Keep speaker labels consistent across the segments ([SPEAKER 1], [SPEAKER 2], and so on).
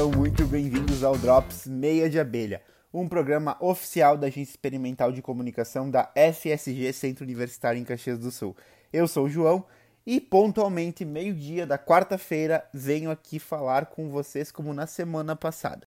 [SPEAKER 1] Sejam muito bem-vindos ao Drops Meia de Abelha, um programa oficial da Agência Experimental de Comunicação da FSG Centro Universitário em Caxias do Sul. Eu sou o João e pontualmente meio-dia da quarta-feira venho aqui falar com vocês como na semana passada.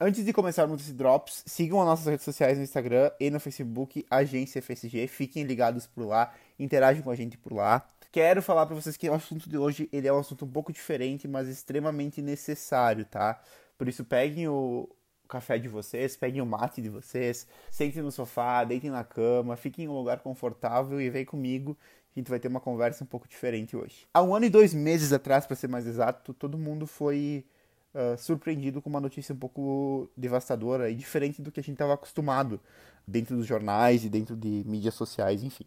[SPEAKER 1] Antes de começarmos esse Drops, sigam as nossas redes sociais no Instagram e no Facebook, Agência FSG. Fiquem ligados por lá, interagem com a gente por lá. Quero falar para vocês que o assunto de hoje ele é um assunto um pouco diferente, mas extremamente necessário, tá? Por isso, peguem o café de vocês, peguem o mate de vocês, sentem no sofá, deitem na cama, fiquem em um lugar confortável e vem comigo. A gente vai ter uma conversa um pouco diferente hoje. Há um ano e dois meses atrás, para ser mais exato, todo mundo foi uh, surpreendido com uma notícia um pouco devastadora e diferente do que a gente estava acostumado dentro dos jornais e dentro de mídias sociais, enfim.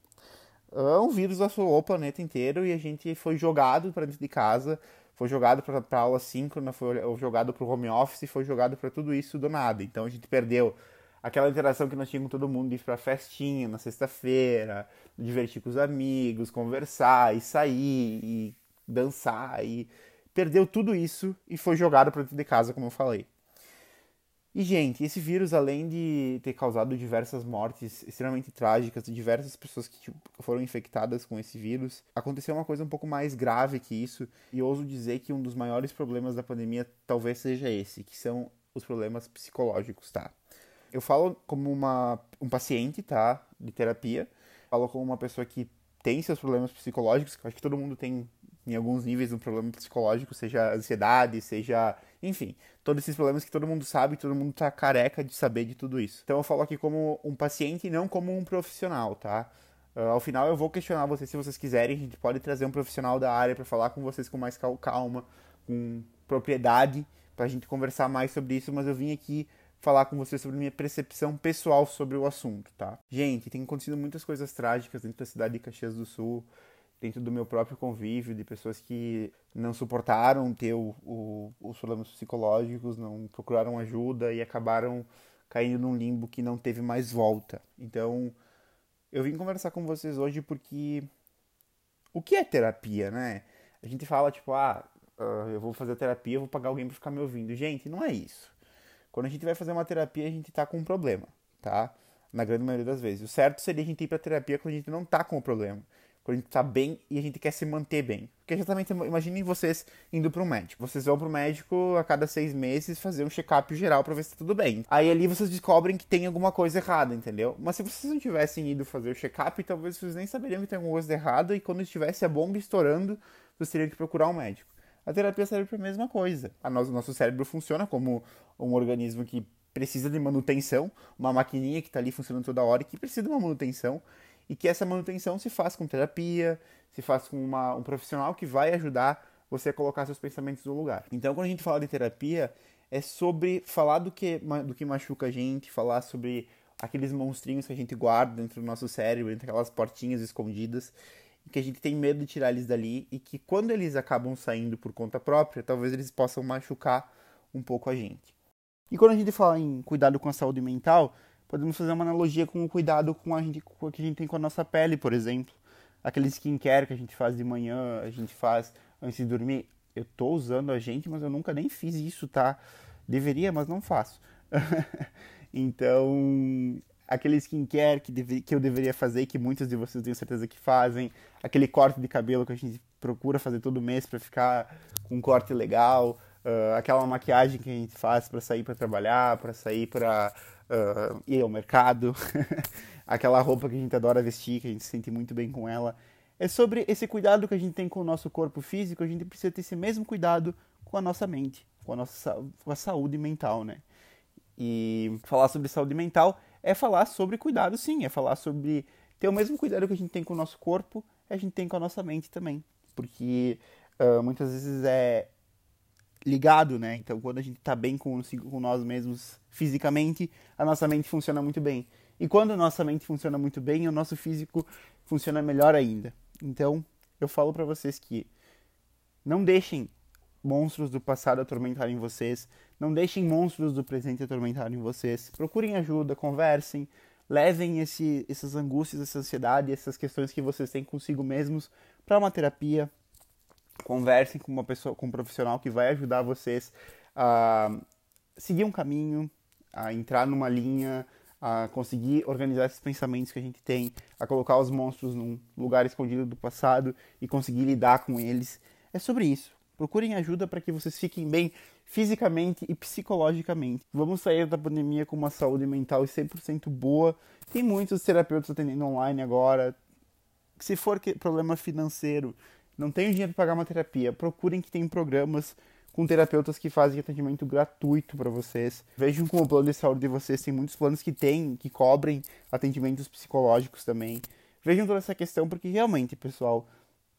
[SPEAKER 1] Uh, um vírus assolou o planeta inteiro e a gente foi jogado para dentro de casa, foi jogado para aula síncrona, foi jogado para o home office, foi jogado para tudo isso do nada. Então a gente perdeu aquela interação que nós tínhamos com todo mundo, ir para festinha na sexta-feira, divertir com os amigos, conversar e sair e dançar e perdeu tudo isso e foi jogado para dentro de casa, como eu falei. E, gente, esse vírus, além de ter causado diversas mortes extremamente trágicas de diversas pessoas que tipo, foram infectadas com esse vírus, aconteceu uma coisa um pouco mais grave que isso, e ouso dizer que um dos maiores problemas da pandemia talvez seja esse, que são os problemas psicológicos, tá? Eu falo como uma, um paciente, tá? De terapia, falo como uma pessoa que tem seus problemas psicológicos, que acho que todo mundo tem em alguns níveis um problema psicológico, seja ansiedade, seja, enfim, todos esses problemas que todo mundo sabe, todo mundo tá careca de saber de tudo isso. Então eu falo aqui como um paciente e não como um profissional, tá? Uh, ao final eu vou questionar vocês se vocês quiserem, a gente pode trazer um profissional da área para falar com vocês com mais calma, com propriedade, pra gente conversar mais sobre isso, mas eu vim aqui falar com vocês sobre minha percepção pessoal sobre o assunto, tá? Gente, tem acontecido muitas coisas trágicas dentro da cidade de Caxias do Sul dentro do meu próprio convívio, de pessoas que não suportaram ter o, o, os problemas psicológicos, não procuraram ajuda e acabaram caindo num limbo que não teve mais volta. Então, eu vim conversar com vocês hoje porque o que é terapia, né? A gente fala tipo, ah, uh, eu vou fazer terapia, eu vou pagar alguém para ficar me ouvindo. Gente, não é isso. Quando a gente vai fazer uma terapia, a gente tá com um problema, tá? Na grande maioria das vezes. O certo seria a gente ir pra terapia quando a gente não tá com o problema quando a gente tá bem e a gente quer se manter bem. Porque exatamente, imaginem vocês indo para um médico. Vocês vão para o médico a cada seis meses fazer um check-up geral para ver se tá tudo bem. Aí ali vocês descobrem que tem alguma coisa errada, entendeu? Mas se vocês não tivessem ido fazer o check-up, talvez vocês nem saberiam que tem alguma coisa errada e quando estivesse a bomba estourando, vocês teriam que procurar um médico. A terapia serve para a mesma coisa. A nosso, nosso cérebro funciona como um organismo que precisa de manutenção, uma maquininha que está ali funcionando toda hora e que precisa de uma manutenção e que essa manutenção se faz com terapia, se faz com uma, um profissional que vai ajudar você a colocar seus pensamentos no lugar. Então, quando a gente fala de terapia, é sobre falar do que, do que machuca a gente, falar sobre aqueles monstrinhos que a gente guarda dentro do nosso cérebro, entre aquelas portinhas escondidas, que a gente tem medo de tirar eles dali, e que quando eles acabam saindo por conta própria, talvez eles possam machucar um pouco a gente. E quando a gente fala em cuidado com a saúde mental, podemos fazer uma analogia com o cuidado com a gente, com o que a gente tem com a nossa pele, por exemplo. Aquele skincare que a gente faz de manhã, a gente faz antes de dormir. Eu tô usando a gente, mas eu nunca nem fiz isso, tá? Deveria, mas não faço. então, aquele skincare que, deve, que eu deveria fazer, que muitos de vocês tenho certeza que fazem, aquele corte de cabelo que a gente procura fazer todo mês para ficar com um corte legal, uh, aquela maquiagem que a gente faz para sair para trabalhar, para sair para uh, ir ao mercado, aquela roupa que a gente adora vestir, que a gente se sente muito bem com ela. É sobre esse cuidado que a gente tem com o nosso corpo físico, a gente precisa ter esse mesmo cuidado com a nossa mente, com a nossa com a saúde mental, né? E falar sobre saúde mental é falar sobre cuidado, sim, é falar sobre ter o mesmo cuidado que a gente tem com o nosso corpo, a gente tem com a nossa mente também, porque uh, muitas vezes é ligado, né? Então, quando a gente está bem com, com nós mesmos fisicamente, a nossa mente funciona muito bem. E quando a nossa mente funciona muito bem, o nosso físico funciona melhor ainda. Então, eu falo para vocês que não deixem monstros do passado atormentarem vocês, não deixem monstros do presente atormentarem vocês. Procurem ajuda, conversem, levem esse, essas angústias, essa ansiedade, essas questões que vocês têm consigo mesmos para uma terapia, conversem com uma pessoa, com um profissional que vai ajudar vocês a seguir um caminho, a entrar numa linha, a conseguir organizar esses pensamentos que a gente tem, a colocar os monstros num lugar escondido do passado e conseguir lidar com eles. É sobre isso. Procurem ajuda para que vocês fiquem bem fisicamente e psicologicamente. Vamos sair da pandemia com uma saúde mental 100% boa. Tem muitos terapeutas atendendo online agora. Se for problema financeiro, não tenho dinheiro para pagar uma terapia, procurem que tem programas com terapeutas que fazem atendimento gratuito para vocês. Vejam como o plano de saúde de vocês tem muitos planos que tem, que cobrem atendimentos psicológicos também. Vejam toda essa questão porque realmente, pessoal,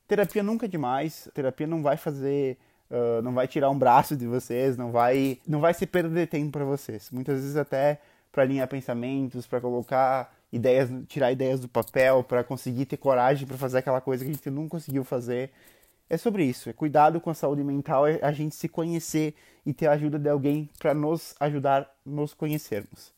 [SPEAKER 1] terapia nunca é demais. Terapia não vai fazer Uh, não vai tirar um braço de vocês, não vai, não vai ser perda de tempo para vocês. Muitas vezes até para alinhar pensamentos, para colocar ideias, tirar ideias do papel, para conseguir ter coragem para fazer aquela coisa que a gente não conseguiu fazer é sobre isso. É cuidado com a saúde mental, é a gente se conhecer e ter a ajuda de alguém para nos ajudar a nos conhecermos.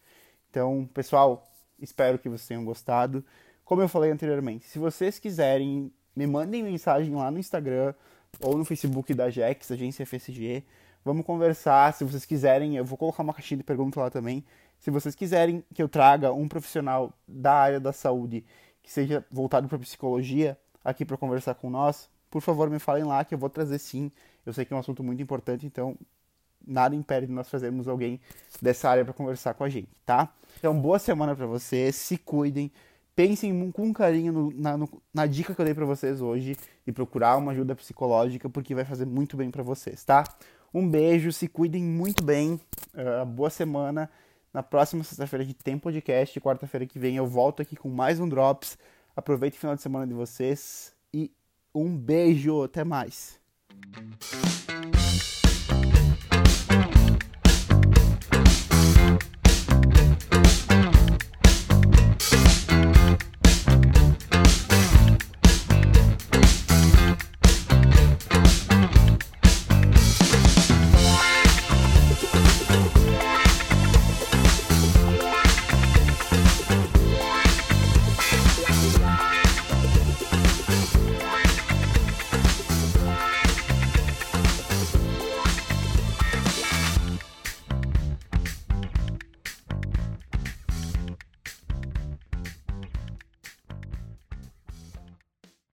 [SPEAKER 1] Então, pessoal, espero que vocês tenham gostado. Como eu falei anteriormente, se vocês quiserem, me mandem mensagem lá no Instagram ou no Facebook da Jex, agência FSG. Vamos conversar. Se vocês quiserem, eu vou colocar uma caixinha de perguntas lá também. Se vocês quiserem que eu traga um profissional da área da saúde que seja voltado para psicologia aqui para conversar com nós, por favor me falem lá que eu vou trazer sim. Eu sei que é um assunto muito importante, então nada impede de nós trazermos alguém dessa área para conversar com a gente, tá? Então, boa semana para vocês, se cuidem, pensem com carinho no, na, no, na, dica que eu dei para vocês hoje de procurar uma ajuda psicológica, porque vai fazer muito bem para vocês, tá? Um beijo, se cuidem muito bem, uh, boa semana. Na próxima sexta-feira de tem podcast, quarta-feira que vem eu volto aqui com mais um Drops. Aproveite o final de semana de vocês e um beijo, até mais.